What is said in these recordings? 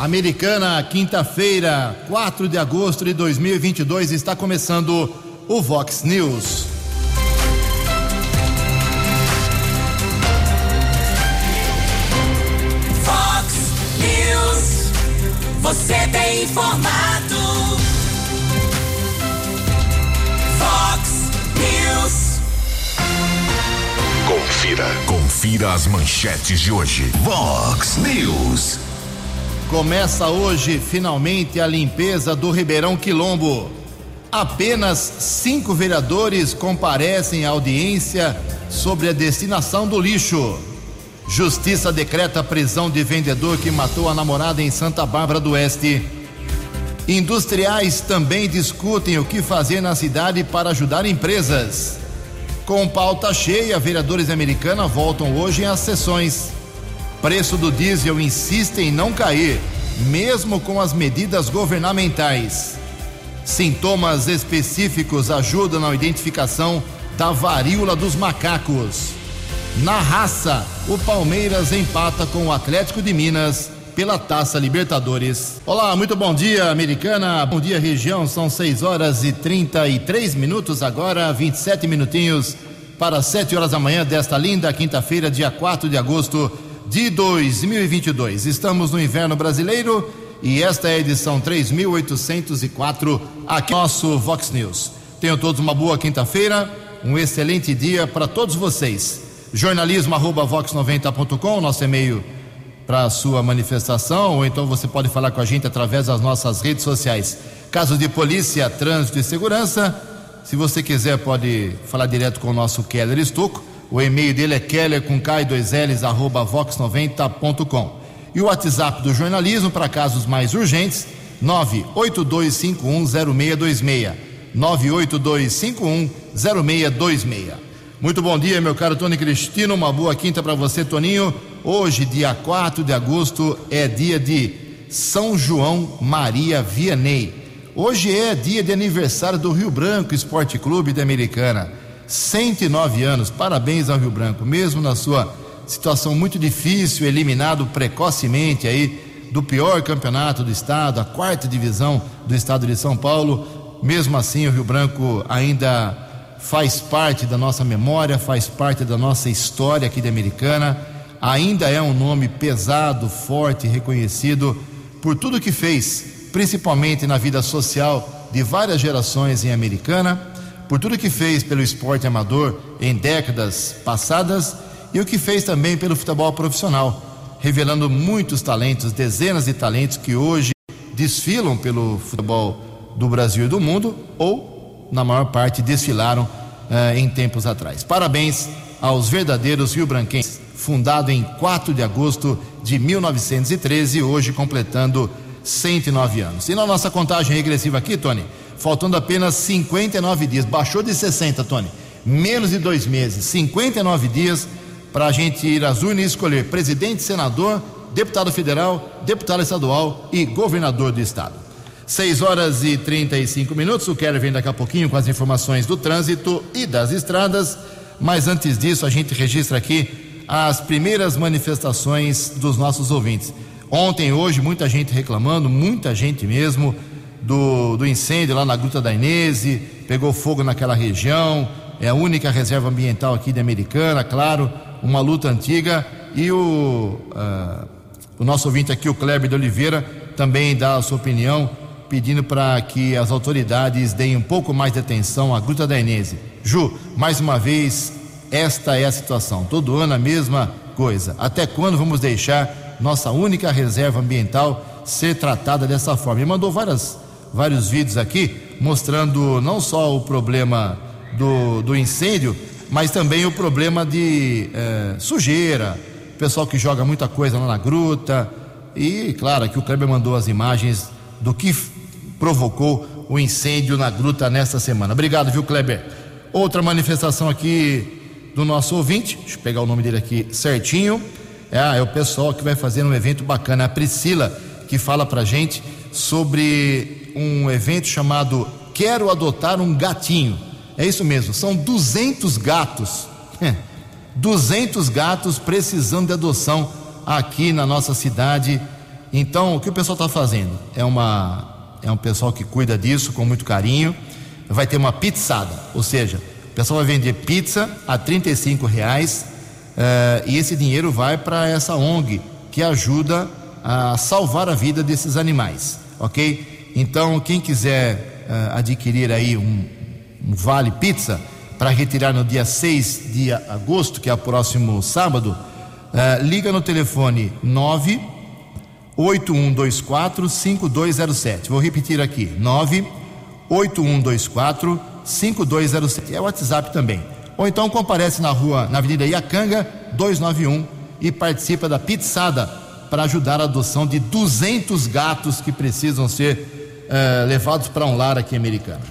Americana, quinta-feira, 4 de agosto de 2022, está começando o Vox News. Vox News, você tem informado. Vox News. Confira, confira as manchetes de hoje. Vox News. Começa hoje, finalmente, a limpeza do Ribeirão Quilombo. Apenas cinco vereadores comparecem à audiência sobre a destinação do lixo. Justiça decreta prisão de vendedor que matou a namorada em Santa Bárbara do Oeste. Industriais também discutem o que fazer na cidade para ajudar empresas. Com pauta cheia, vereadores americanos voltam hoje às sessões. Preço do diesel insiste em não cair, mesmo com as medidas governamentais. Sintomas específicos ajudam na identificação da varíola dos macacos. Na raça, o Palmeiras empata com o Atlético de Minas pela Taça Libertadores. Olá, muito bom dia, americana. Bom dia, região. São 6 horas e 33 minutos agora, 27 minutinhos para 7 horas da manhã desta linda quinta-feira, dia 4 de agosto de 2022. Estamos no inverno brasileiro e esta é a edição 3804 aqui no nosso Vox News. Tenham todos uma boa quinta-feira, um excelente dia para todos vocês. Jornalismo arroba vox90.com, nosso e-mail para sua manifestação, ou então você pode falar com a gente através das nossas redes sociais. Casos de polícia, trânsito e segurança. Se você quiser, pode falar direto com o nosso Keller Estocco. O e-mail dele é keller com k 2 ls arroba vox90.com. E o WhatsApp do jornalismo para casos mais urgentes, 982510626. 982510626. Muito bom dia, meu caro Tony Cristino. Uma boa quinta para você, Toninho. Hoje, dia 4 de agosto, é dia de São João Maria Vianney. Hoje é dia de aniversário do Rio Branco Esporte Clube da Americana. 109 anos. Parabéns ao Rio Branco, mesmo na sua situação muito difícil, eliminado precocemente aí do pior campeonato do estado, a quarta divisão do estado de São Paulo. Mesmo assim, o Rio Branco ainda faz parte da nossa memória, faz parte da nossa história aqui de Americana. Ainda é um nome pesado, forte, reconhecido por tudo que fez, principalmente na vida social de várias gerações em Americana por tudo que fez pelo esporte amador em décadas passadas e o que fez também pelo futebol profissional, revelando muitos talentos, dezenas de talentos que hoje desfilam pelo futebol do Brasil e do mundo ou, na maior parte, desfilaram eh, em tempos atrás. Parabéns aos verdadeiros rio-branquenses, fundado em 4 de agosto de 1913, hoje completando 109 anos. E na nossa contagem regressiva aqui, Tony, faltando apenas 59 dias. Baixou de 60, Tony. Menos de dois meses, 59 dias para a gente ir às urnas e escolher presidente, senador, deputado federal, deputado estadual e governador do estado. 6 horas e 35 minutos. O Keller vem daqui a pouquinho com as informações do trânsito e das estradas. Mas antes disso, a gente registra aqui as primeiras manifestações dos nossos ouvintes. Ontem hoje, muita gente reclamando, muita gente mesmo do, do incêndio lá na Gruta da Inese, pegou fogo naquela região, é a única reserva ambiental aqui de Americana, claro, uma luta antiga. E o, uh, o nosso ouvinte aqui, o Kleber de Oliveira, também dá a sua opinião, pedindo para que as autoridades deem um pouco mais de atenção à Gruta da Inese. Ju, mais uma vez, esta é a situação. Todo ano a mesma coisa. Até quando vamos deixar nossa única reserva ambiental ser tratada dessa forma? Ele mandou várias vários vídeos aqui mostrando não só o problema do, do incêndio, mas também o problema de é, sujeira, pessoal que joga muita coisa lá na gruta. E claro, que o Kleber mandou as imagens do que provocou o incêndio na gruta nesta semana. Obrigado, viu, Kleber? Outra manifestação aqui do nosso ouvinte, deixa eu pegar o nome dele aqui certinho. É, é o pessoal que vai fazer um evento bacana. A Priscila, que fala pra gente sobre um evento chamado Quero Adotar um Gatinho. É isso mesmo, são 200 gatos. 200 gatos precisando de adoção aqui na nossa cidade. Então, o que o pessoal está fazendo? É, uma, é um pessoal que cuida disso com muito carinho. Vai ter uma pizzada, ou seja, o pessoal vai vender pizza a 35 reais uh, e esse dinheiro vai para essa ONG que ajuda a salvar a vida desses animais, ok? Então, quem quiser uh, adquirir aí um, um vale pizza para retirar no dia 6 de agosto, que é o próximo sábado, uh, liga no telefone 9 8124 5207. Vou repetir aqui: 9 8124 5207. É o WhatsApp também. Ou então comparece na rua, na Avenida Iacanga 291 e participa da pizzada para ajudar a adoção de 200 gatos que precisam ser uh, levados para um lar aqui americano.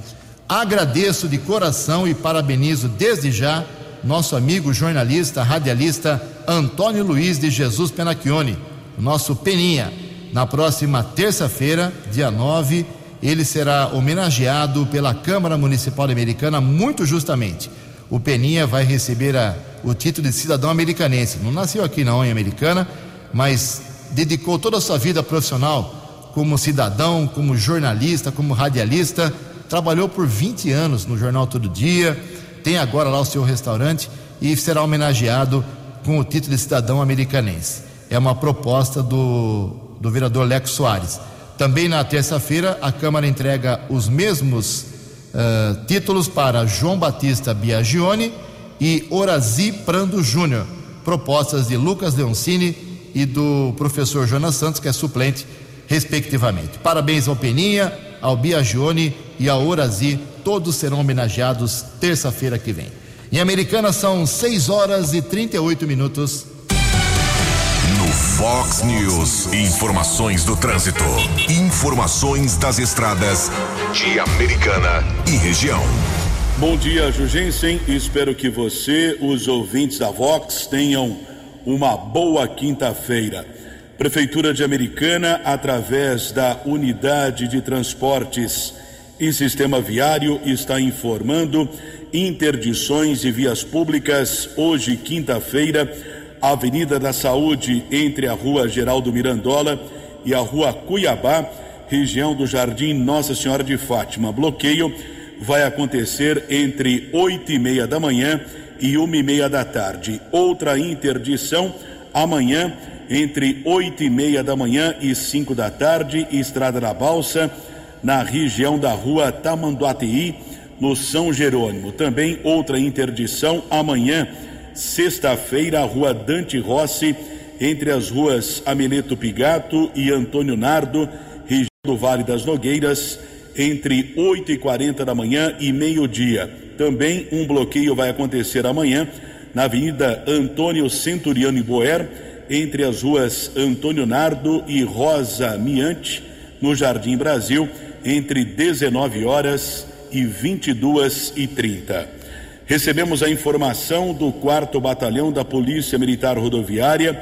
Agradeço de coração e parabenizo desde já nosso amigo jornalista, radialista Antônio Luiz de Jesus Penacchione, nosso Peninha. Na próxima terça-feira, dia 9, ele será homenageado pela Câmara Municipal Americana muito justamente. O Peninha vai receber a, o título de cidadão americanense. Não nasceu aqui não em Americana, mas dedicou toda a sua vida profissional como cidadão, como jornalista, como radialista, trabalhou por 20 anos no jornal Todo Dia, tem agora lá o seu restaurante e será homenageado com o título de cidadão americanense. É uma proposta do, do vereador Leco Soares. Também na terça-feira, a Câmara entrega os mesmos uh, títulos para João Batista Biagione e Orazi Prando Júnior, propostas de Lucas Leoncini e do professor Jonas Santos, que é suplente, respectivamente. Parabéns ao Peninha, ao Biagione e ao Orazi, todos serão homenageados terça-feira que vem. Em Americana são 6 horas e 38 minutos. No Fox News, informações do trânsito, informações das estradas de Americana e região. Bom dia, Jugensen. Espero que você, os ouvintes da Vox, tenham uma boa quinta-feira. Prefeitura de Americana, através da Unidade de Transportes e Sistema Viário, está informando interdições de vias públicas hoje, quinta-feira, Avenida da Saúde, entre a Rua Geraldo Mirandola e a Rua Cuiabá, região do Jardim Nossa Senhora de Fátima. Bloqueio vai acontecer entre oito e meia da manhã e uma e meia da tarde. Outra interdição amanhã entre oito e meia da manhã e cinco da tarde, Estrada da Balsa, na região da rua Tamanduateí, no São Jerônimo. Também outra interdição amanhã, sexta-feira, rua Dante Rossi, entre as ruas Ameleto Pigato e Antônio Nardo, região do Vale das Nogueiras, entre 8 e 40 da manhã e meio-dia. Também um bloqueio vai acontecer amanhã na Avenida Antônio Centuriano Boer, entre as ruas Antônio Nardo e Rosa Miante, no Jardim Brasil, entre 19 horas e 22 e 30. Recebemos a informação do 4 Batalhão da Polícia Militar Rodoviária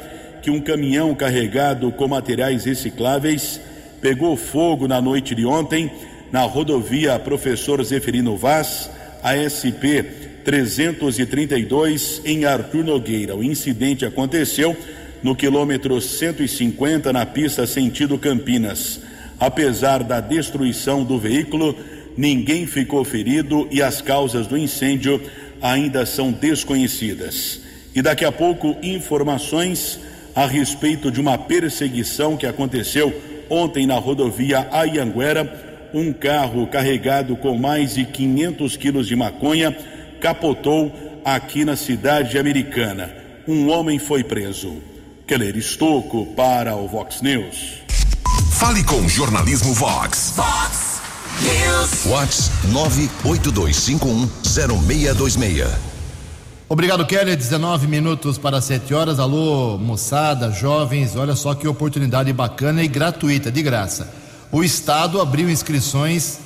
que um caminhão carregado com materiais recicláveis pegou fogo na noite de ontem na rodovia Professor Zeferino Vaz, ASP 332, em Arthur Nogueira. O incidente aconteceu no quilômetro 150, na pista sentido Campinas. Apesar da destruição do veículo, ninguém ficou ferido e as causas do incêndio ainda são desconhecidas. E daqui a pouco, informações a respeito de uma perseguição que aconteceu ontem na rodovia Ayanguera um carro carregado com mais de 500 quilos de maconha capotou aqui na cidade americana. Um homem foi preso. Keller Estocco para o Vox News. Fale com o Jornalismo Vox. Vox News. Vox 982510626. Obrigado, Kelly. 19 minutos para 7 horas. Alô, moçada, jovens, olha só que oportunidade bacana e gratuita, de graça o Estado abriu inscrições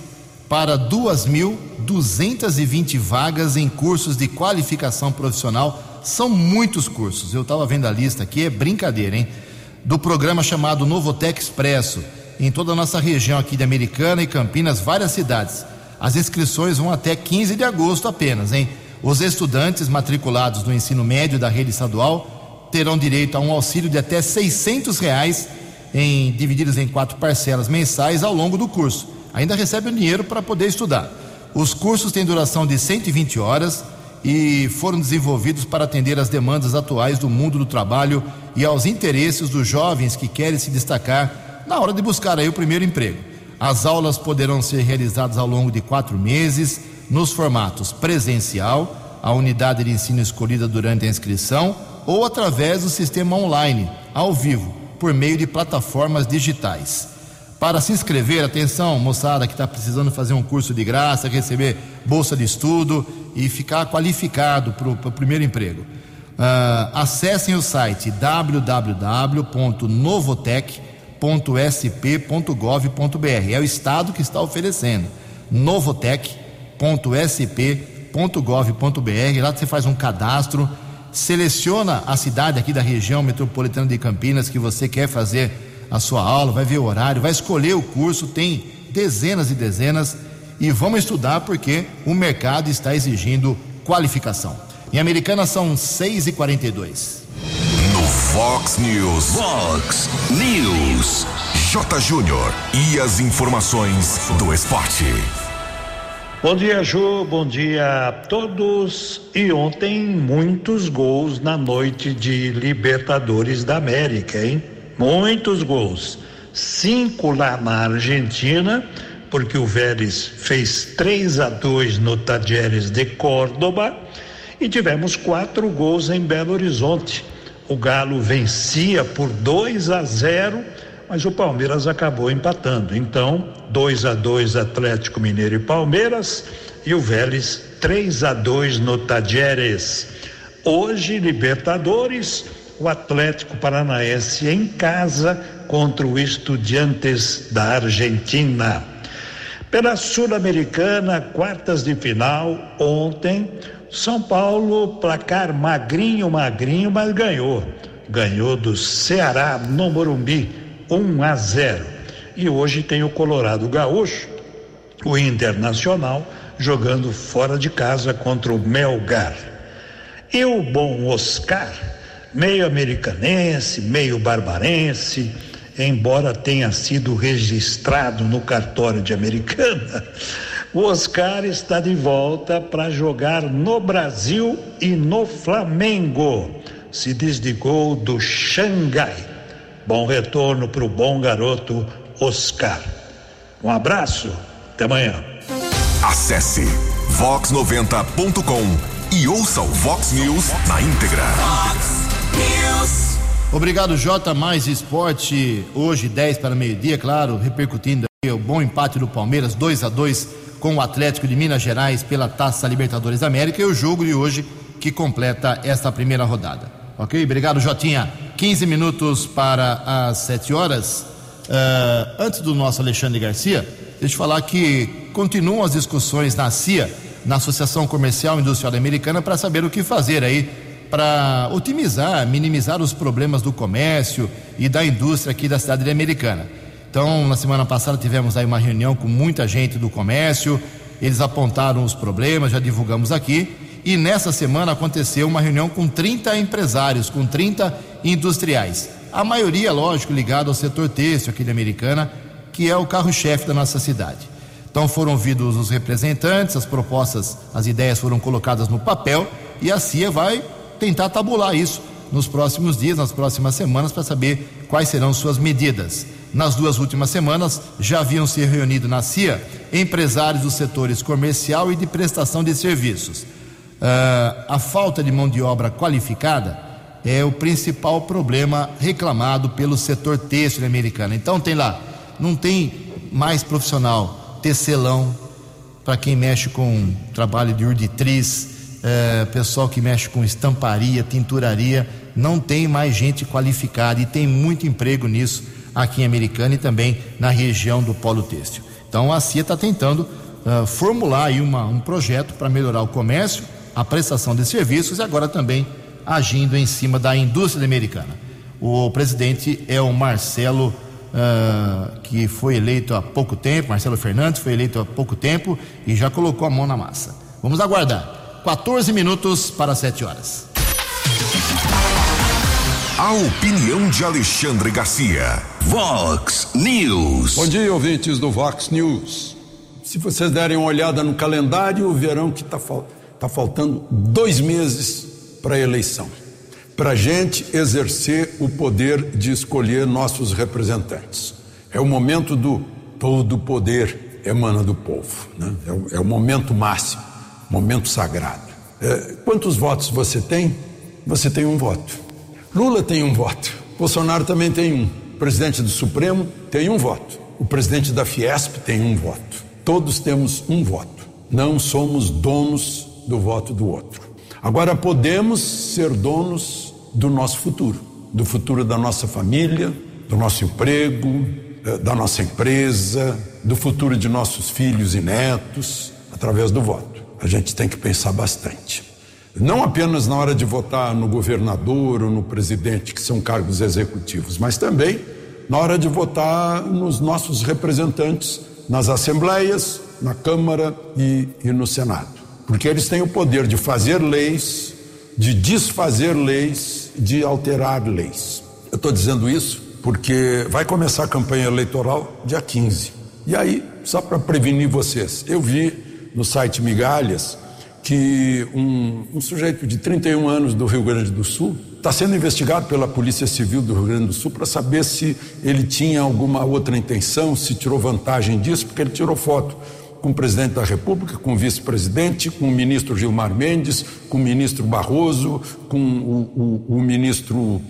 para 2.220 vagas em cursos de qualificação profissional. São muitos cursos. Eu estava vendo a lista aqui, é brincadeira, hein? Do programa chamado Novotec Expresso, em toda a nossa região aqui de Americana e Campinas, várias cidades. As inscrições vão até 15 de agosto apenas, hein? Os estudantes matriculados no ensino médio da rede estadual terão direito a um auxílio de até 600 reais em, divididos em quatro parcelas mensais ao longo do curso. Ainda recebe o dinheiro para poder estudar. Os cursos têm duração de 120 horas e foram desenvolvidos para atender às demandas atuais do mundo do trabalho e aos interesses dos jovens que querem se destacar na hora de buscar aí o primeiro emprego. As aulas poderão ser realizadas ao longo de quatro meses, nos formatos presencial, a unidade de ensino escolhida durante a inscrição, ou através do sistema online, ao vivo, por meio de plataformas digitais. Para se inscrever, atenção, moçada que está precisando fazer um curso de graça, receber bolsa de estudo e ficar qualificado para o primeiro emprego. Uh, acessem o site www.novotec.sp.gov.br. É o estado que está oferecendo. novotec.sp.gov.br. Lá você faz um cadastro, seleciona a cidade aqui da região metropolitana de Campinas que você quer fazer a sua aula, vai ver o horário, vai escolher o curso, tem dezenas e dezenas e vamos estudar porque o mercado está exigindo qualificação. Em Americana são 6 e 42 No Fox News. Fox News. J. Júnior. E as informações do esporte. Bom dia, Ju. Bom dia a todos. E ontem, muitos gols na noite de Libertadores da América, hein? Muitos gols. Cinco lá na Argentina, porque o Vélez fez 3 a 2 no Tadieres de Córdoba. E tivemos quatro gols em Belo Horizonte. O Galo vencia por 2 a 0, mas o Palmeiras acabou empatando. Então, 2 a 2 Atlético Mineiro e Palmeiras e o Vélez 3 a 2 no Tadieres. Hoje, Libertadores o Atlético Paranaense em casa contra o Estudiantes da Argentina. Pela Sul-Americana, quartas de final, ontem, São Paulo, placar magrinho, magrinho, mas ganhou. Ganhou do Ceará no Morumbi, 1 a 0. E hoje tem o Colorado Gaúcho, o Internacional, jogando fora de casa contra o Melgar. E o bom Oscar meio americanense, meio barbarense, embora tenha sido registrado no cartório de Americana, o Oscar está de volta para jogar no Brasil e no Flamengo. Se desligou do Xangai. Bom retorno para o bom garoto Oscar. Um abraço, até amanhã. Acesse vox90.com e ouça o Vox News na íntegra. Obrigado, J. Mais Esporte. Hoje, 10 para meio-dia, claro, repercutindo o bom empate do Palmeiras, 2 a 2 com o Atlético de Minas Gerais pela Taça Libertadores da América e o jogo de hoje que completa esta primeira rodada. Ok? Obrigado, Jotinha. 15 minutos para as 7 horas. Uh, antes do nosso Alexandre Garcia, deixa eu falar que continuam as discussões na CIA, na Associação Comercial Industrial Americana, para saber o que fazer aí para otimizar, minimizar os problemas do comércio e da indústria aqui da cidade americana. Então, na semana passada tivemos aí uma reunião com muita gente do comércio, eles apontaram os problemas, já divulgamos aqui, e nessa semana aconteceu uma reunião com 30 empresários, com 30 industriais. A maioria, lógico, ligada ao setor têxtil aqui de Americana, que é o carro-chefe da nossa cidade. Então foram ouvidos os representantes, as propostas, as ideias foram colocadas no papel e a CIA vai tentar tabular isso nos próximos dias, nas próximas semanas, para saber quais serão suas medidas. Nas duas últimas semanas, já haviam se reunido na CIA empresários dos setores comercial e de prestação de serviços. Uh, a falta de mão de obra qualificada é o principal problema reclamado pelo setor têxtil americano. Então, tem lá, não tem mais profissional tecelão para quem mexe com trabalho de urditriz, é, pessoal que mexe com estamparia, tinturaria, não tem mais gente qualificada e tem muito emprego nisso aqui em Americana e também na região do Polo Têxtil. Então a CIA está tentando uh, formular aí uma, um projeto para melhorar o comércio, a prestação de serviços e agora também agindo em cima da indústria americana. O presidente é o Marcelo, uh, que foi eleito há pouco tempo, Marcelo Fernandes foi eleito há pouco tempo e já colocou a mão na massa. Vamos aguardar. 14 minutos para 7 horas. A opinião de Alexandre Garcia. Vox News. Bom dia, ouvintes do Vox News. Se vocês derem uma olhada no calendário, verão que está tá faltando dois meses para a eleição. Para a gente exercer o poder de escolher nossos representantes. É o momento do todo poder emana do povo. Né? É, o, é o momento máximo, momento sagrado. É, quantos votos você tem? Você tem um voto. Lula tem um voto. Bolsonaro também tem um. O presidente do Supremo tem um voto. O presidente da Fiesp tem um voto. Todos temos um voto. Não somos donos do voto do outro. Agora podemos ser donos do nosso futuro, do futuro da nossa família, do nosso emprego, eh, da nossa empresa, do futuro de nossos filhos e netos, através do voto. A gente tem que pensar bastante. Não apenas na hora de votar no governador ou no presidente, que são cargos executivos, mas também na hora de votar nos nossos representantes nas assembleias, na Câmara e, e no Senado. Porque eles têm o poder de fazer leis, de desfazer leis, de alterar leis. Eu estou dizendo isso porque vai começar a campanha eleitoral dia 15. E aí, só para prevenir vocês, eu vi no site Migalhas que um, um, sujeito de 31 anos do Rio Grande do Sul está sendo investigado pela Polícia Civil do Rio Grande do Sul para saber se ele tinha alguma outra intenção, se tirou vantagem disso, porque ele tirou foto com o presidente da República, com o vice-presidente, com o ministro Gilmar Mendes, com o ministro Barroso, com o, o, o ministro uh,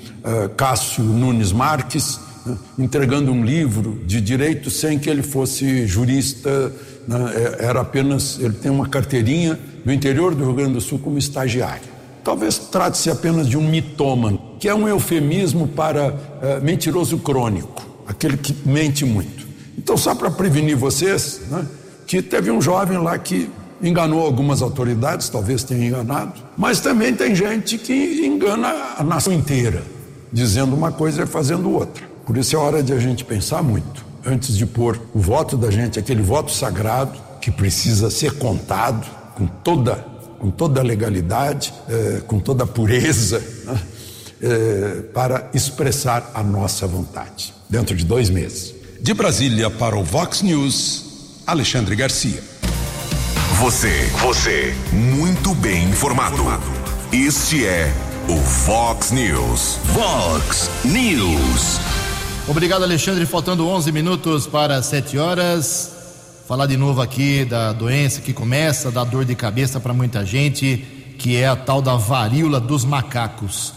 Cássio Nunes Marques, né, entregando um livro de direito sem que ele fosse jurista, né, é, era apenas, ele tem uma carteirinha do interior do Rio Grande do Sul como estagiário. Talvez trate-se apenas de um mitômano, que é um eufemismo para uh, mentiroso crônico, aquele que mente muito. Então, só para prevenir vocês, né, que teve um jovem lá que enganou algumas autoridades, talvez tenha enganado, mas também tem gente que engana a nação inteira, dizendo uma coisa e fazendo outra. Por isso é hora de a gente pensar muito, antes de pôr o voto da gente, aquele voto sagrado que precisa ser contado, com toda, com toda a legalidade, eh, com toda a pureza, né? eh, para expressar a nossa vontade, dentro de dois meses. De Brasília para o Vox News, Alexandre Garcia. Você, você, muito bem informado. Este é o Vox News. Vox News. Obrigado, Alexandre. Faltando 11 minutos para 7 horas falar de novo aqui da doença que começa, da dor de cabeça para muita gente, que é a tal da varíola dos macacos.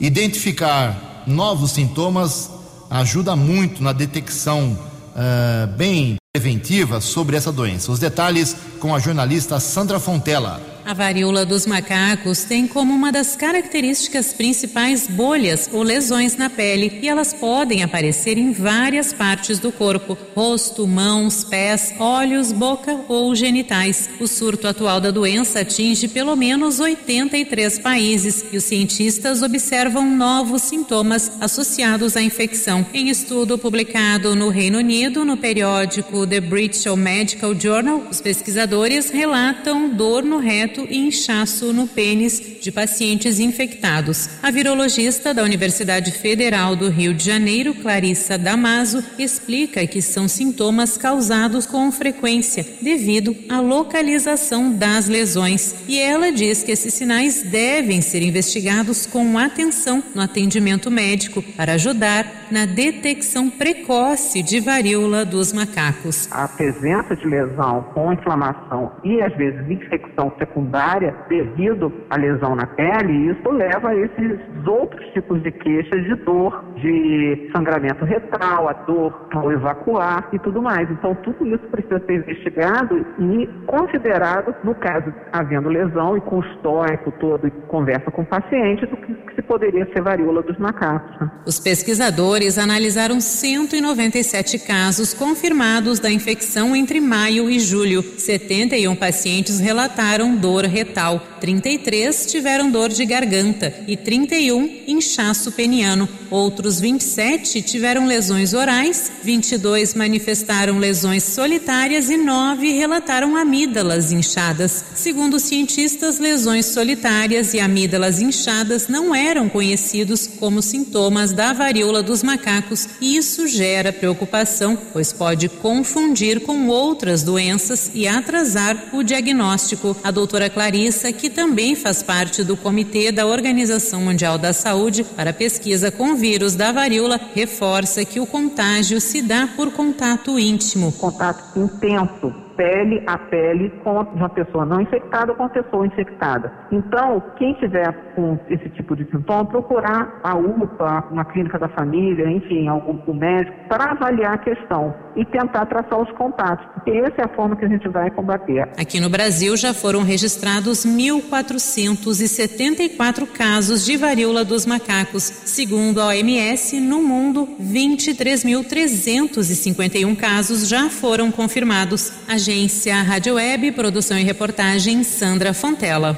Identificar novos sintomas ajuda muito na detecção uh, bem preventiva sobre essa doença. Os detalhes com a jornalista Sandra Fontela. A varíola dos macacos tem como uma das características principais bolhas ou lesões na pele e elas podem aparecer em várias partes do corpo: rosto, mãos, pés, olhos, boca ou genitais. O surto atual da doença atinge pelo menos 83 países e os cientistas observam novos sintomas associados à infecção. Em estudo publicado no Reino Unido no periódico The British Medical Journal, os pesquisadores relatam dor no reto e inchaço no pênis de pacientes infectados. A virologista da Universidade Federal do Rio de Janeiro, Clarissa Damaso, explica que são sintomas causados com frequência devido à localização das lesões. E ela diz que esses sinais devem ser investigados com atenção no atendimento médico para ajudar na detecção precoce de varíola dos macacos. A presença de lesão com inflamação e às vezes infecção secundária secundária devido à lesão na pele, e isso leva a esses outros tipos de queixas de dor, de sangramento retal, a dor ao evacuar e tudo mais. Então, tudo isso precisa ser investigado e considerado, no caso havendo lesão, e com o histórico todo e conversa com o paciente, do que, se poderia ser varíola dos macacos. Né? Os pesquisadores analisaram 197 casos confirmados da infecção entre maio e julho. 71 pacientes relataram dor dor retal, 33 tiveram dor de garganta e 31 inchaço peniano. Outros 27 tiveram lesões orais, 22 manifestaram lesões solitárias e 9 relataram amígdalas inchadas. Segundo cientistas, lesões solitárias e amígdalas inchadas não eram conhecidos como sintomas da varíola dos macacos e isso gera preocupação, pois pode confundir com outras doenças e atrasar o diagnóstico. A doutora Clarissa, que também faz parte do comitê da Organização Mundial da Saúde para pesquisa com vírus da varíola, reforça que o contágio se dá por contato íntimo. Contato intenso pele a pele com uma pessoa não infectada ou com uma pessoa infectada. Então, quem tiver com esse tipo de sintoma, procurar a UPA, uma clínica da família, enfim, algum um médico, para avaliar a questão e tentar traçar os contatos, porque essa é a forma que a gente vai combater. Aqui no Brasil já foram registrados 1.474 casos de varíola dos macacos. Segundo a OMS, no mundo, 23.351 casos já foram confirmados. A Agência Rádio Web, produção e reportagem Sandra Fontela.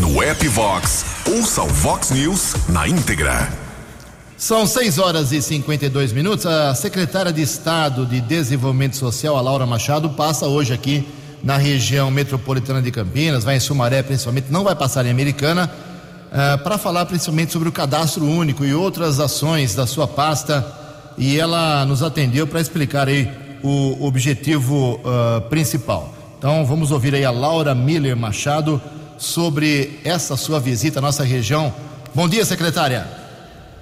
No app Vox, ouça o Vox News na íntegra. São 6 horas e 52 minutos. A secretária de Estado de Desenvolvimento Social, a Laura Machado, passa hoje aqui na região metropolitana de Campinas, vai em Sumaré principalmente, não vai passar em Americana, uh, para falar principalmente sobre o cadastro único e outras ações da sua pasta. E ela nos atendeu para explicar aí o objetivo uh, principal. Então vamos ouvir aí a Laura Miller Machado sobre essa sua visita à nossa região. Bom dia, secretária.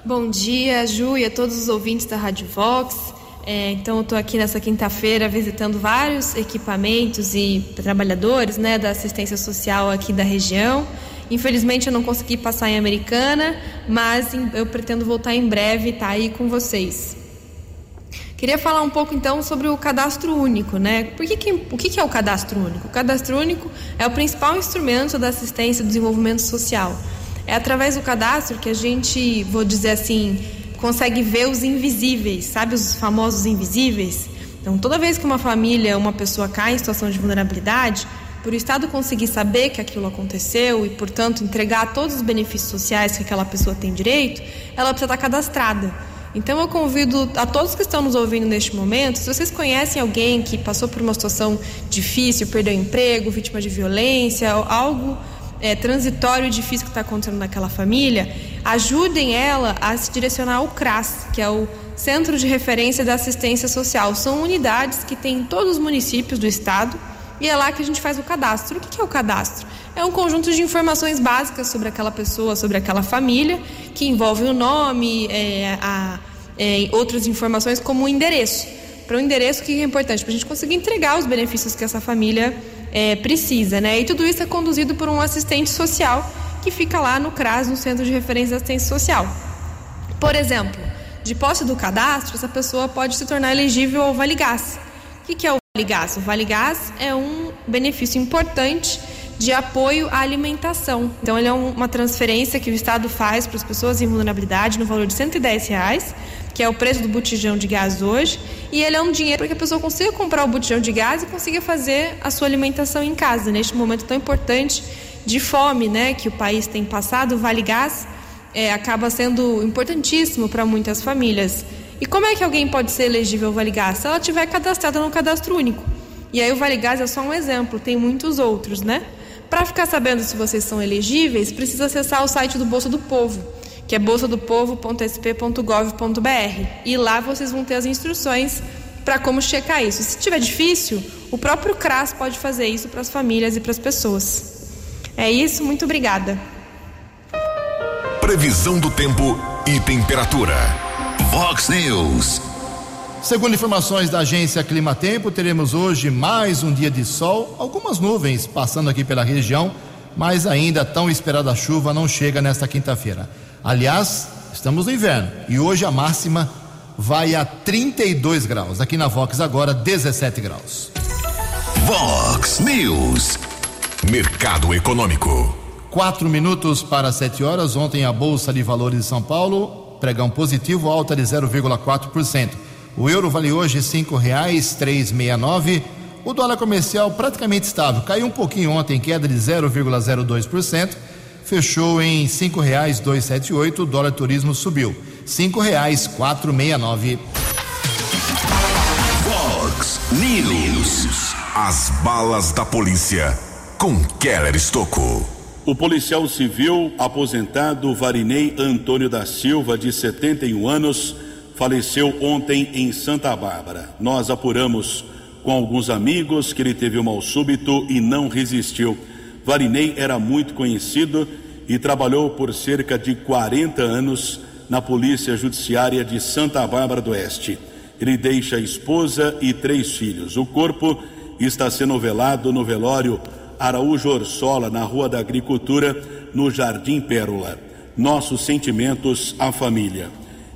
Bom dia, Ju, e a todos os ouvintes da Rádio Vox. É, então, eu estou aqui nessa quinta-feira visitando vários equipamentos e trabalhadores né, da assistência social aqui da região. Infelizmente, eu não consegui passar em Americana, mas eu pretendo voltar em breve e estar tá aí com vocês. Queria falar um pouco então sobre o cadastro único, né? Por que que, o que, que é o cadastro único? O cadastro único é o principal instrumento da assistência e desenvolvimento social. É através do cadastro que a gente, vou dizer assim, consegue ver os invisíveis, sabe os famosos invisíveis? Então, toda vez que uma família, uma pessoa cai em situação de vulnerabilidade, por o Estado conseguir saber que aquilo aconteceu e, portanto, entregar todos os benefícios sociais que aquela pessoa tem direito, ela precisa estar cadastrada. Então eu convido a todos que estão nos ouvindo neste momento, se vocês conhecem alguém que passou por uma situação difícil, perdeu emprego, vítima de violência, algo é, transitório e difícil que está acontecendo naquela família, ajudem ela a se direcionar ao CRAS, que é o Centro de Referência da Assistência Social. São unidades que tem em todos os municípios do estado e é lá que a gente faz o cadastro. O que é o cadastro? É um conjunto de informações básicas sobre aquela pessoa, sobre aquela família, que envolve o nome, é, a, é, outras informações como o endereço. Para o endereço, o que é importante? Para a gente conseguir entregar os benefícios que essa família é, precisa. Né? E tudo isso é conduzido por um assistente social que fica lá no CRAS, no Centro de Referência de Assistência Social. Por exemplo, de posse do cadastro, essa pessoa pode se tornar elegível ao Vale Gás. O que é o Vale Gás? O Vale Gás é um benefício importante de apoio à alimentação. Então, ele é uma transferência que o Estado faz para as pessoas em vulnerabilidade no valor de 110 reais, que é o preço do botijão de gás hoje, e ele é um dinheiro para que a pessoa consiga comprar o botijão de gás e consiga fazer a sua alimentação em casa. Neste momento tão importante de fome, né, que o país tem passado, o Vale Gás é, acaba sendo importantíssimo para muitas famílias. E como é que alguém pode ser elegível ao Vale Gás? Se ela tiver cadastrada no cadastro único. E aí o Vale Gás é só um exemplo, tem muitos outros, né? Para ficar sabendo se vocês são elegíveis, precisa acessar o site do Bolsa do Povo, que é bolsadopovo.sp.gov.br. E lá vocês vão ter as instruções para como checar isso. Se tiver difícil, o próprio CRAS pode fazer isso para as famílias e para as pessoas. É isso, muito obrigada. Previsão do tempo e temperatura. Vox News. Segundo informações da agência Climatempo, teremos hoje mais um dia de sol, algumas nuvens passando aqui pela região, mas ainda tão esperada chuva não chega nesta quinta-feira. Aliás, estamos no inverno e hoje a máxima vai a 32 graus. Aqui na Vox agora 17 graus. Vox News. Mercado Econômico. Quatro minutos para sete horas. Ontem a Bolsa de Valores de São Paulo, pregão positivo, alta de 0,4%. O euro vale hoje cinco reais três meia nove. O dólar comercial praticamente estável, caiu um pouquinho ontem, queda de 0,02%, fechou em R$ 5,278. O dólar turismo subiu, R$ 5,469. Fox News. As balas da polícia com Keller Estocou. O policial civil aposentado Varinei Antônio da Silva, de 71 anos, faleceu ontem em Santa Bárbara. Nós apuramos com alguns amigos que ele teve um mal súbito e não resistiu. Varinei era muito conhecido e trabalhou por cerca de 40 anos na Polícia Judiciária de Santa Bárbara do Oeste. Ele deixa a esposa e três filhos. O corpo está sendo velado no velório Araújo Orsola, na Rua da Agricultura, no Jardim Pérola. Nossos sentimentos à família.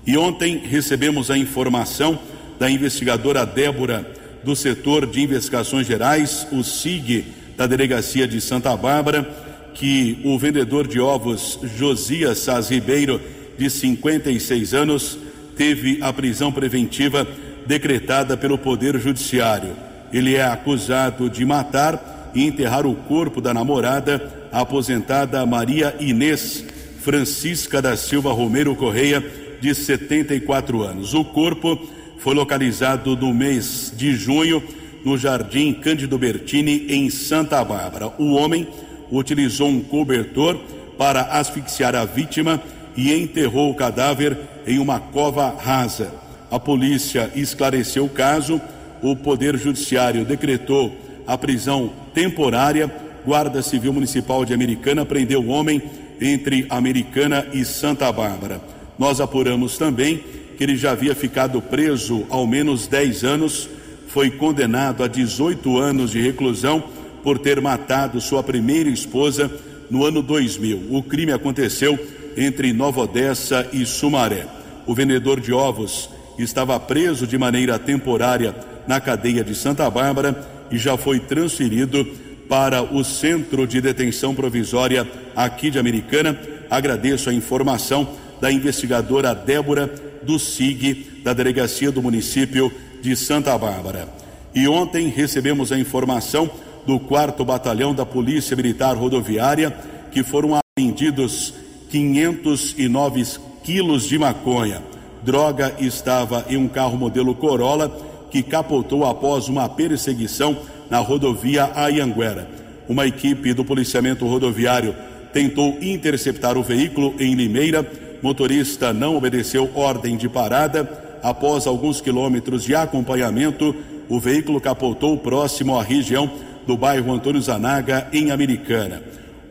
E ontem recebemos a informação da investigadora Débora, do setor de investigações gerais, o SIG, da delegacia de Santa Bárbara, que o vendedor de ovos Josias Saz Ribeiro, de 56 anos, teve a prisão preventiva decretada pelo Poder Judiciário. Ele é acusado de matar e enterrar o corpo da namorada, a aposentada Maria Inês Francisca da Silva Romero Correia, de 74 anos. O corpo foi localizado no mês de junho no Jardim Cândido Bertini, em Santa Bárbara. O homem utilizou um cobertor para asfixiar a vítima e enterrou o cadáver em uma cova rasa. A polícia esclareceu o caso, o Poder Judiciário decretou a prisão temporária. Guarda Civil Municipal de Americana prendeu o homem entre Americana e Santa Bárbara. Nós apuramos também que ele já havia ficado preso ao menos 10 anos, foi condenado a 18 anos de reclusão por ter matado sua primeira esposa no ano 2000. O crime aconteceu entre Nova Odessa e Sumaré. O vendedor de ovos estava preso de maneira temporária na cadeia de Santa Bárbara e já foi transferido para o Centro de Detenção Provisória aqui de Americana. Agradeço a informação da investigadora Débora do SIG, da Delegacia do Município de Santa Bárbara. E ontem recebemos a informação do 4 Batalhão da Polícia Militar Rodoviária que foram apreendidos 509 quilos de maconha. Droga estava em um carro modelo Corolla que capotou após uma perseguição na rodovia Ayanguera. Uma equipe do policiamento rodoviário tentou interceptar o veículo em Limeira. Motorista não obedeceu ordem de parada. Após alguns quilômetros de acompanhamento, o veículo capotou próximo à região do bairro Antônio Zanaga, em Americana.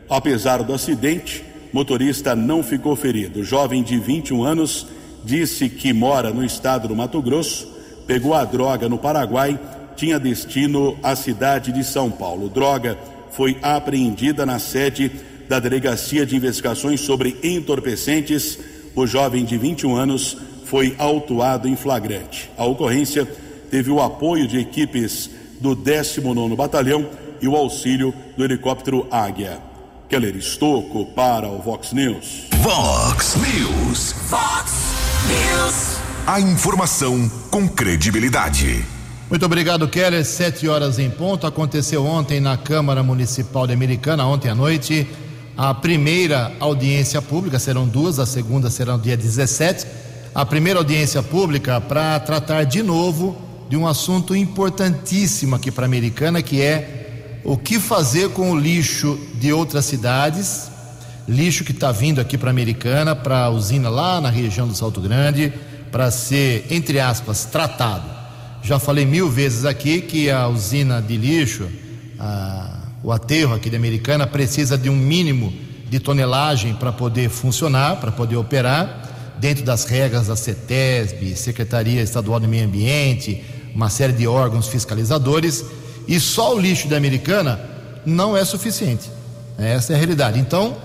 Apesar do acidente, motorista não ficou ferido. Jovem de 21 anos disse que mora no estado do Mato Grosso, pegou a droga no Paraguai, tinha destino à cidade de São Paulo. Droga foi apreendida na sede da Delegacia de Investigações sobre Entorpecentes. O jovem de 21 anos foi autuado em flagrante. A ocorrência teve o apoio de equipes do 19 Batalhão e o auxílio do helicóptero Águia. Keller Estocco para o Vox News. Vox News. Fox News. A informação com credibilidade. Muito obrigado, Keller. Sete horas em ponto. Aconteceu ontem na Câmara Municipal de Americana, ontem à noite, a primeira audiência pública. Serão duas, a segunda será no dia 17. A primeira audiência pública para tratar de novo de um assunto importantíssimo aqui para a Americana, que é o que fazer com o lixo de outras cidades, lixo que está vindo aqui para a Americana, para a usina lá na região do Salto Grande, para ser, entre aspas, tratado. Já falei mil vezes aqui que a usina de lixo, a, o aterro aqui da Americana, precisa de um mínimo de tonelagem para poder funcionar, para poder operar, dentro das regras da CETESB, Secretaria Estadual do Meio Ambiente, uma série de órgãos fiscalizadores, e só o lixo da Americana não é suficiente. Essa é a realidade. Então,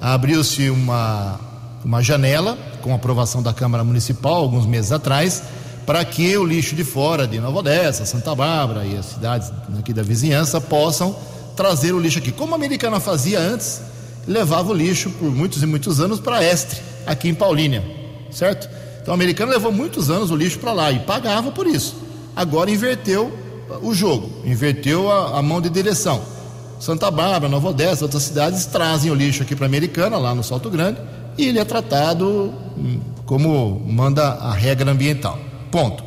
abriu-se uma, uma janela, com aprovação da Câmara Municipal, alguns meses atrás, para que o lixo de fora, de Nova Odessa, Santa Bárbara e as cidades aqui da vizinhança, possam trazer o lixo aqui. Como a Americana fazia antes, levava o lixo por muitos e muitos anos para Estre, aqui em Paulínia, certo? Então a Americana levou muitos anos o lixo para lá e pagava por isso agora inverteu o jogo, inverteu a, a mão de direção. Santa Bárbara, Nova Odessa, outras cidades trazem o lixo aqui para a Americana, lá no Salto Grande, e ele é tratado hum, como manda a regra ambiental. Ponto.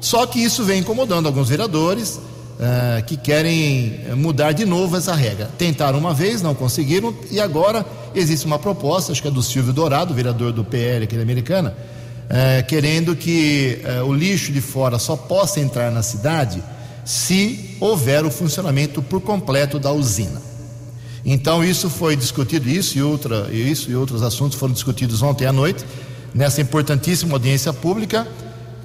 Só que isso vem incomodando alguns vereadores uh, que querem mudar de novo essa regra. Tentaram uma vez, não conseguiram, e agora existe uma proposta, acho que é do Silvio Dourado, vereador do PL aqui da Americana, uh, querendo que o lixo de fora só possa entrar na cidade se houver o funcionamento por completo da usina. Então isso foi discutido, isso e, outra, isso e outros assuntos foram discutidos ontem à noite, nessa importantíssima audiência pública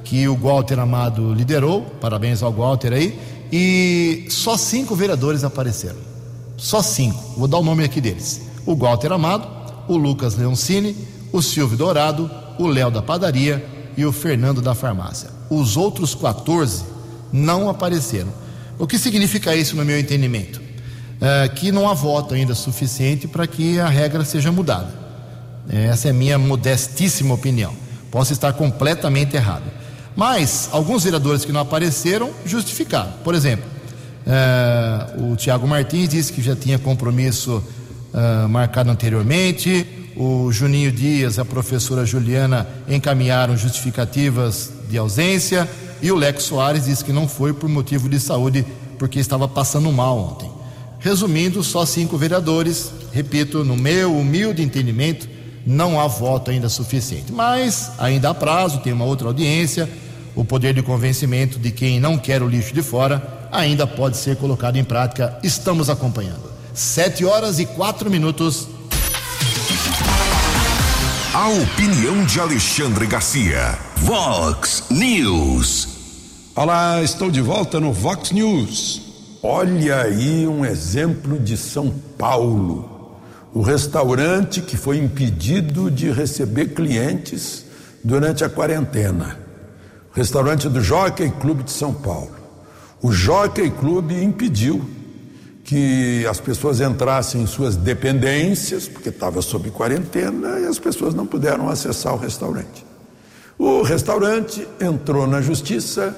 que o Walter Amado liderou, parabéns ao Walter aí, e só cinco vereadores apareceram. Só cinco, vou dar o nome aqui deles: o Walter Amado, o Lucas Leoncini, o Silvio Dourado, o Léo da Padaria e o Fernando da Farmácia. Os outros 14 não apareceram. O que significa isso no meu entendimento? É, que não há voto ainda suficiente para que a regra seja mudada. Essa é a minha modestíssima opinião. Posso estar completamente errado. Mas alguns vereadores que não apareceram justificaram. Por exemplo, é, o Tiago Martins disse que já tinha compromisso é, marcado anteriormente. O Juninho Dias, a professora Juliana encaminharam justificativas de ausência. E o Leco Soares disse que não foi por motivo de saúde, porque estava passando mal ontem. Resumindo, só cinco vereadores, repito, no meu humilde entendimento, não há voto ainda suficiente. Mas ainda há prazo, tem uma outra audiência. O poder de convencimento de quem não quer o lixo de fora ainda pode ser colocado em prática. Estamos acompanhando. Sete horas e quatro minutos. A opinião de Alexandre Garcia. Vox News. Olá, estou de volta no Vox News. Olha aí um exemplo de São Paulo. O restaurante que foi impedido de receber clientes durante a quarentena. Restaurante do Jockey Clube de São Paulo. O Jockey Clube impediu que as pessoas entrassem em suas dependências, porque estava sob quarentena e as pessoas não puderam acessar o restaurante. O restaurante entrou na justiça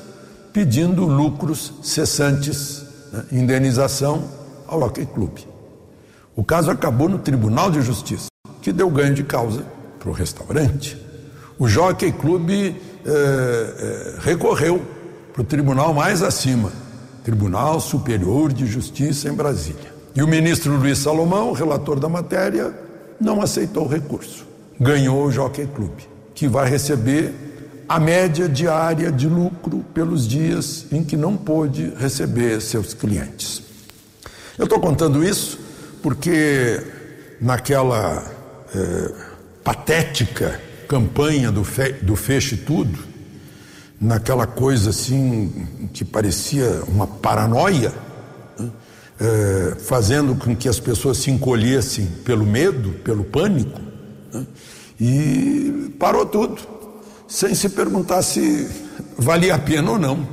pedindo lucros cessantes, né, indenização ao Hockey Club. O caso acabou no Tribunal de Justiça, que deu ganho de causa para o restaurante. O Jockey Club eh, eh, recorreu para o tribunal mais acima, Tribunal Superior de Justiça em Brasília. E o ministro Luiz Salomão, relator da matéria, não aceitou o recurso. Ganhou o Jockey Club, que vai receber a média diária de lucro pelos dias em que não pôde receber seus clientes. Eu estou contando isso porque naquela é, patética campanha do, fe, do Feche Tudo, naquela coisa assim que parecia uma paranoia, né, é, fazendo com que as pessoas se encolhessem pelo medo, pelo pânico, né, e parou tudo sem se perguntar se valia a pena ou não.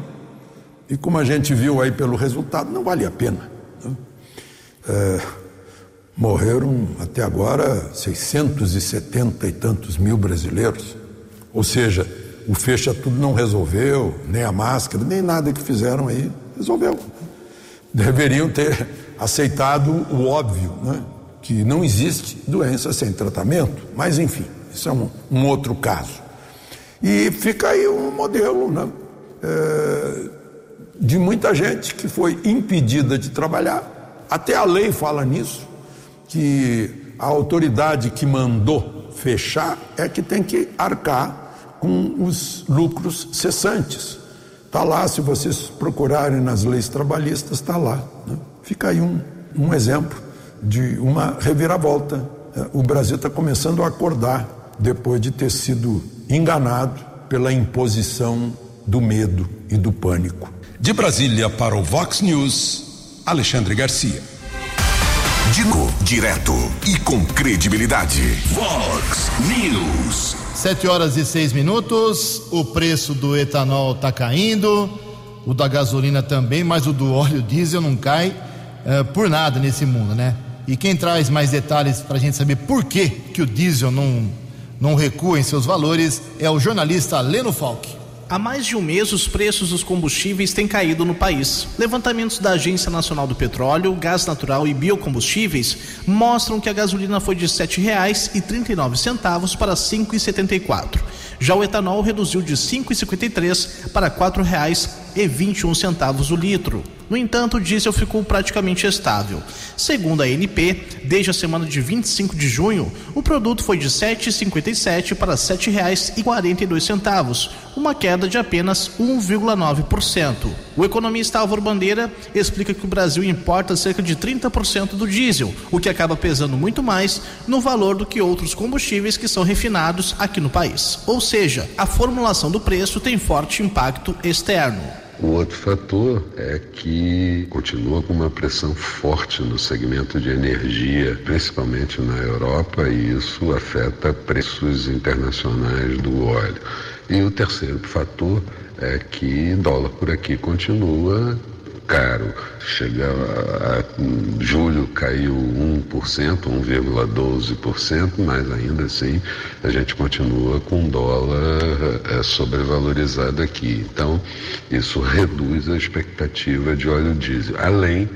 E como a gente viu aí pelo resultado, não vale a pena. Né? É, morreram até agora 670 e tantos mil brasileiros. Ou seja, o fecha tudo não resolveu, nem a máscara, nem nada que fizeram aí resolveu. Deveriam ter aceitado o óbvio, né? que não existe doença sem tratamento. Mas enfim, isso é um, um outro caso. E fica aí um modelo né, é, de muita gente que foi impedida de trabalhar. Até a lei fala nisso, que a autoridade que mandou fechar é que tem que arcar com os lucros cessantes. Está lá, se vocês procurarem nas leis trabalhistas, está lá. Né? Fica aí um, um exemplo de uma reviravolta. É, o Brasil está começando a acordar depois de ter sido enganado pela imposição do medo e do pânico. De Brasília para o Vox News, Alexandre Garcia. Digo, direto e com credibilidade. Vox News. Sete horas e seis minutos. O preço do etanol está caindo, o da gasolina também, mas o do óleo diesel não cai uh, por nada nesse mundo, né? E quem traz mais detalhes para a gente saber por que, que o diesel não não recua em seus valores é o jornalista Leno Falck. Há mais de um mês, os preços dos combustíveis têm caído no país. Levantamentos da Agência Nacional do Petróleo, Gás Natural e Biocombustíveis mostram que a gasolina foi de R$ 7,39 para R$ 5,74. Já o etanol reduziu de R$ 5,53 para R$ 4,21 o litro. No entanto, o diesel ficou praticamente estável. Segundo a ANP, desde a semana de 25 de junho, o produto foi de R$ 7,57 para R$ 7,42, uma queda de apenas 1,9%. O economista Álvaro Bandeira explica que o Brasil importa cerca de 30% do diesel, o que acaba pesando muito mais no valor do que outros combustíveis que são refinados aqui no país. Ou seja, a formulação do preço tem forte impacto externo. O outro fator é que continua com uma pressão forte no segmento de energia, principalmente na Europa, e isso afeta preços internacionais do óleo. E o terceiro fator é que dólar por aqui continua caro. Chega a, a julho caiu 1%, 1,12%, mas ainda assim a gente continua com dólar é, sobrevalorizado aqui. Então, isso reduz a expectativa de óleo diesel. Além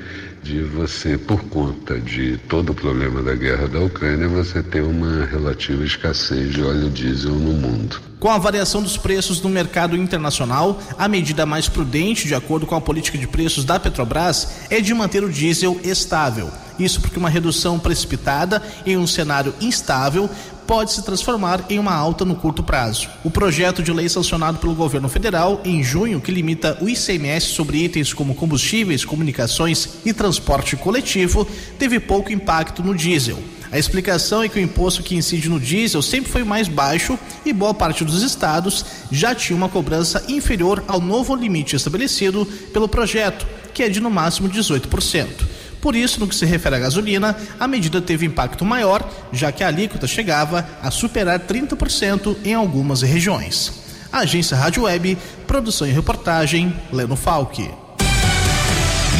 de você, por conta de todo o problema da guerra da Ucrânia, você ter uma relativa escassez de óleo diesel no mundo. Com a variação dos preços no mercado internacional, a medida mais prudente, de acordo com a política de preços da Petrobras, é de manter o diesel estável. Isso porque uma redução precipitada em um cenário instável pode se transformar em uma alta no curto prazo. O projeto de lei sancionado pelo governo federal em junho, que limita o ICMS sobre itens como combustíveis, comunicações e transporte coletivo, teve pouco impacto no diesel. A explicação é que o imposto que incide no diesel sempre foi mais baixo e boa parte dos estados já tinha uma cobrança inferior ao novo limite estabelecido pelo projeto, que é de no máximo 18%. Por isso, no que se refere à gasolina, a medida teve impacto maior, já que a alíquota chegava a superar 30% em algumas regiões. Agência Rádio Web, produção e reportagem, Leno Falque.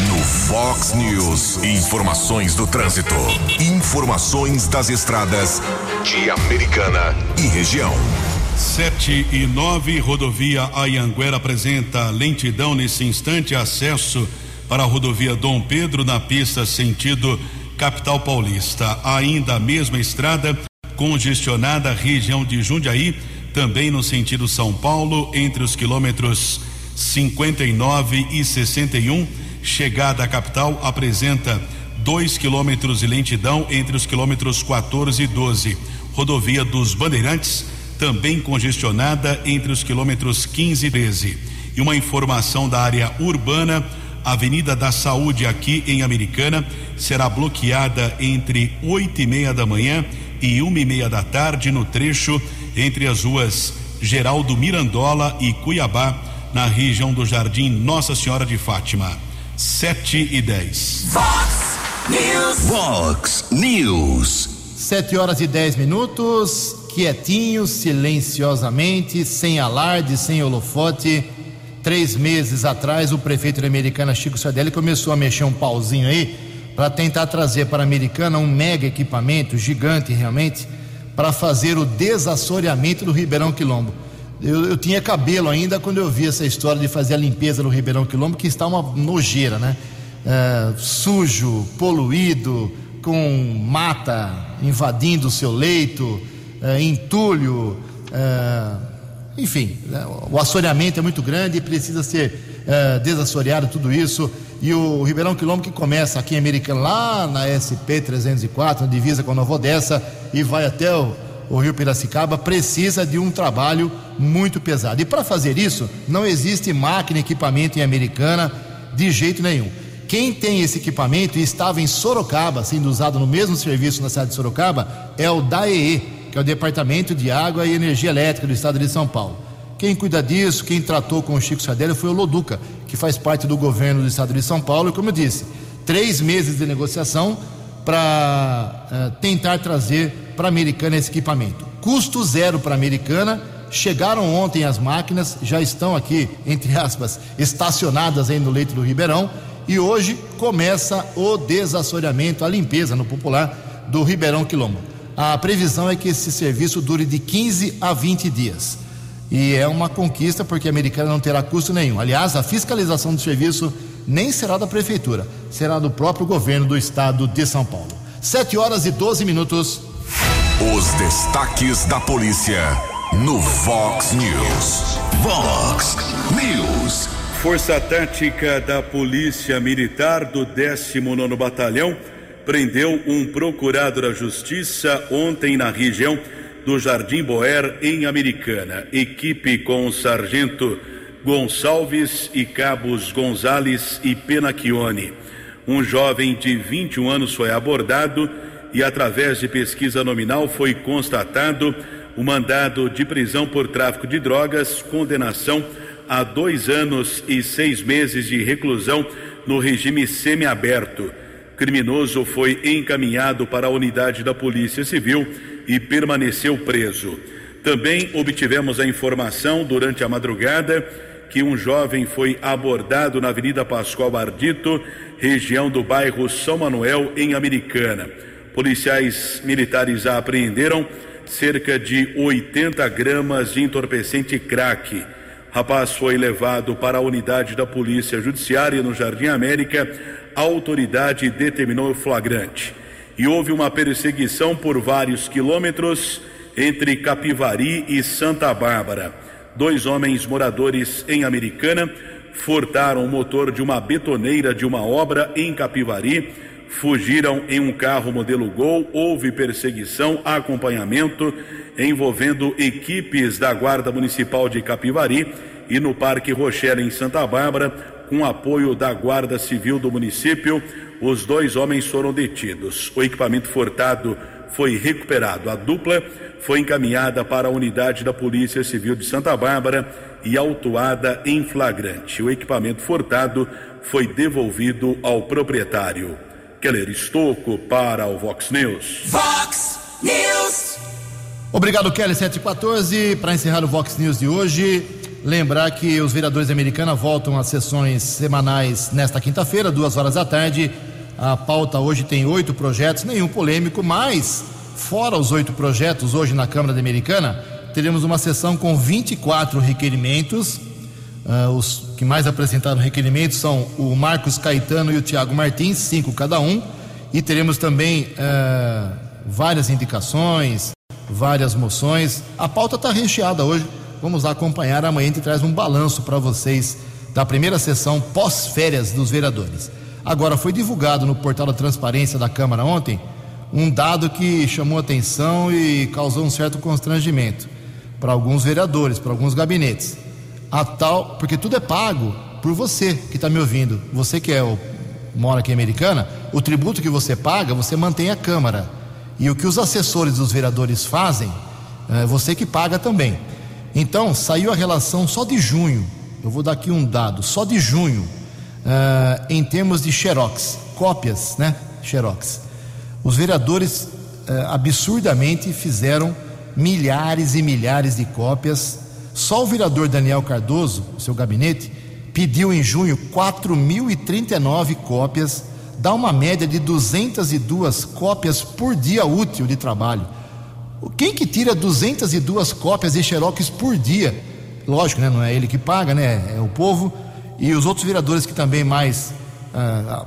No Fox News, informações do trânsito, informações das estradas de Americana e região. 7 e 9, rodovia Ayanguera apresenta lentidão nesse instante, acesso para a rodovia Dom Pedro na pista sentido capital paulista. Ainda a mesma estrada congestionada região de Jundiaí, também no sentido São Paulo, entre os quilômetros 59 e 61, chegada à capital apresenta 2 quilômetros de lentidão entre os quilômetros 14 e 12. Rodovia dos Bandeirantes, também congestionada entre os quilômetros 15 e 13. E uma informação da área urbana Avenida da Saúde aqui em Americana será bloqueada entre oito e meia da manhã e uma e meia da tarde no trecho entre as ruas Geraldo Mirandola e Cuiabá, na região do Jardim Nossa Senhora de Fátima. Sete e dez. Fox News. Fox News. Sete horas e dez minutos, quietinho, silenciosamente, sem alarde, sem holofote três meses atrás, o prefeito da Americana, Chico Sardelli, começou a mexer um pauzinho aí para tentar trazer para a Americana um mega equipamento, gigante realmente, para fazer o desassoreamento do Ribeirão Quilombo. Eu, eu, tinha cabelo ainda quando eu vi essa história de fazer a limpeza do Ribeirão Quilombo, que está uma nojeira, né? É, sujo, poluído, com mata invadindo o seu leito, é, entulho. É, enfim, né, o assoreamento é muito grande e precisa ser uh, desassoreado tudo isso. E o Ribeirão Quilombo que começa aqui em Americana, lá na SP 304, na divisa com a Nova Odessa, e vai até o, o Rio Piracicaba, precisa de um trabalho muito pesado. E para fazer isso, não existe máquina, equipamento em Americana de jeito nenhum. Quem tem esse equipamento e estava em Sorocaba, sendo usado no mesmo serviço na cidade de Sorocaba, é o DAEE, que é o Departamento de Água e Energia Elétrica do Estado de São Paulo. Quem cuida disso, quem tratou com o Chico Sardelli foi o Loduca, que faz parte do governo do Estado de São Paulo, e como eu disse, três meses de negociação para uh, eh, tentar trazer para a Americana esse equipamento. Custo zero para a Americana. Chegaram ontem as máquinas, já estão aqui, entre aspas, estacionadas aí no leito do Ribeirão. E hoje começa o desassoreamento, a limpeza no popular do Ribeirão Quilombo. A previsão é que esse serviço dure de 15 a 20 dias. E é uma conquista porque a americana não terá custo nenhum. Aliás, a fiscalização do serviço nem será da prefeitura, será do próprio governo do estado de São Paulo. 7 horas e 12 minutos. Os destaques da polícia no Vox News. Vox News. Força Tática da Polícia Militar do 19 Batalhão prendeu um procurado da Justiça ontem na região do Jardim Boer, em Americana. Equipe com o sargento Gonçalves e cabos Gonzales e Penacchione. Um jovem de 21 anos foi abordado e, através de pesquisa nominal, foi constatado o mandado de prisão por tráfico de drogas, condenação a dois anos e seis meses de reclusão no regime semiaberto. Criminoso foi encaminhado para a unidade da Polícia Civil e permaneceu preso. Também obtivemos a informação durante a madrugada que um jovem foi abordado na Avenida Pascoal Bardito, região do bairro São Manuel, em Americana. Policiais militares a apreenderam cerca de 80 gramas de entorpecente crack. Rapaz foi levado para a unidade da Polícia Judiciária no Jardim América. Autoridade determinou o flagrante. E houve uma perseguição por vários quilômetros entre Capivari e Santa Bárbara. Dois homens moradores em Americana furtaram o motor de uma betoneira de uma obra em Capivari fugiram em um carro modelo Gol, houve perseguição, acompanhamento envolvendo equipes da Guarda Municipal de Capivari e no Parque Rochelle em Santa Bárbara, com apoio da Guarda Civil do município, os dois homens foram detidos. O equipamento furtado foi recuperado. A dupla foi encaminhada para a unidade da Polícia Civil de Santa Bárbara e autuada em flagrante. O equipamento furtado foi devolvido ao proprietário. Keller Estocco para o Vox News. Vox News. Obrigado, Kelly 714. Para encerrar o Vox News de hoje, lembrar que os vereadores americana voltam às sessões semanais nesta quinta-feira, duas horas da tarde. A pauta hoje tem oito projetos, nenhum polêmico, mas fora os oito projetos hoje na Câmara Americana, teremos uma sessão com 24 requerimentos Uh, os que mais apresentaram requerimentos são o Marcos Caetano e o Tiago Martins, cinco cada um, e teremos também uh, várias indicações, várias moções. A pauta está recheada hoje. Vamos acompanhar. Amanhã gente traz um balanço para vocês da primeira sessão pós-férias dos vereadores. Agora, foi divulgado no portal da transparência da Câmara ontem um dado que chamou atenção e causou um certo constrangimento para alguns vereadores, para alguns gabinetes a tal, porque tudo é pago por você que está me ouvindo, você que é o, mora aqui em Americana, o tributo que você paga, você mantém a Câmara. E o que os assessores dos vereadores fazem, é você que paga também. Então, saiu a relação só de junho, eu vou dar aqui um dado, só de junho, é, em termos de xerox, cópias, né? Xerox. Os vereadores é, absurdamente fizeram milhares e milhares de cópias só o vereador Daniel Cardoso, seu gabinete, pediu em junho 4.039 cópias, dá uma média de 202 cópias por dia útil de trabalho. Quem que tira 202 cópias de xerox por dia? Lógico, né? não é ele que paga, né? é o povo. E os outros vereadores que também mais ah,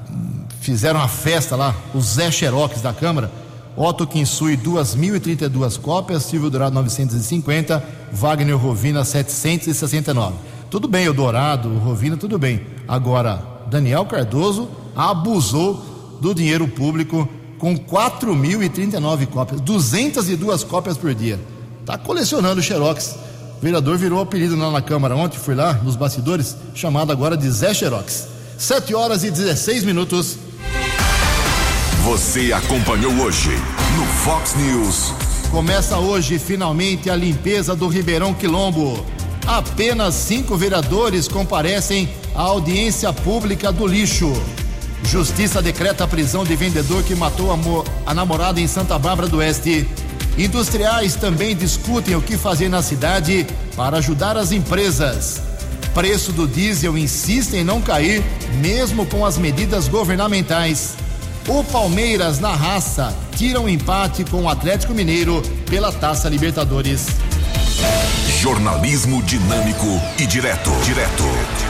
fizeram a festa lá, os Zé Xerox da Câmara, Otto Kinsui 2.032 cópias, Silvio Dourado 950, Wagner Rovina 769. Tudo bem, o Dourado, o Rovina, tudo bem. Agora, Daniel Cardoso abusou do dinheiro público com 4.039 cópias, 202 cópias por dia. Está colecionando Xerox. O vereador virou apelido lá na Câmara ontem, fui lá nos bastidores, chamado agora de Zé Xerox. 7 horas e 16 minutos. Você acompanhou hoje no Fox News. Começa hoje finalmente a limpeza do Ribeirão Quilombo. Apenas cinco vereadores comparecem à audiência pública do lixo. Justiça decreta a prisão de vendedor que matou a, a namorada em Santa Bárbara do Oeste. Industriais também discutem o que fazer na cidade para ajudar as empresas. Preço do diesel insiste em não cair, mesmo com as medidas governamentais. O Palmeiras, na raça, tira um empate com o Atlético Mineiro pela Taça Libertadores. Jornalismo dinâmico e direto. Direto.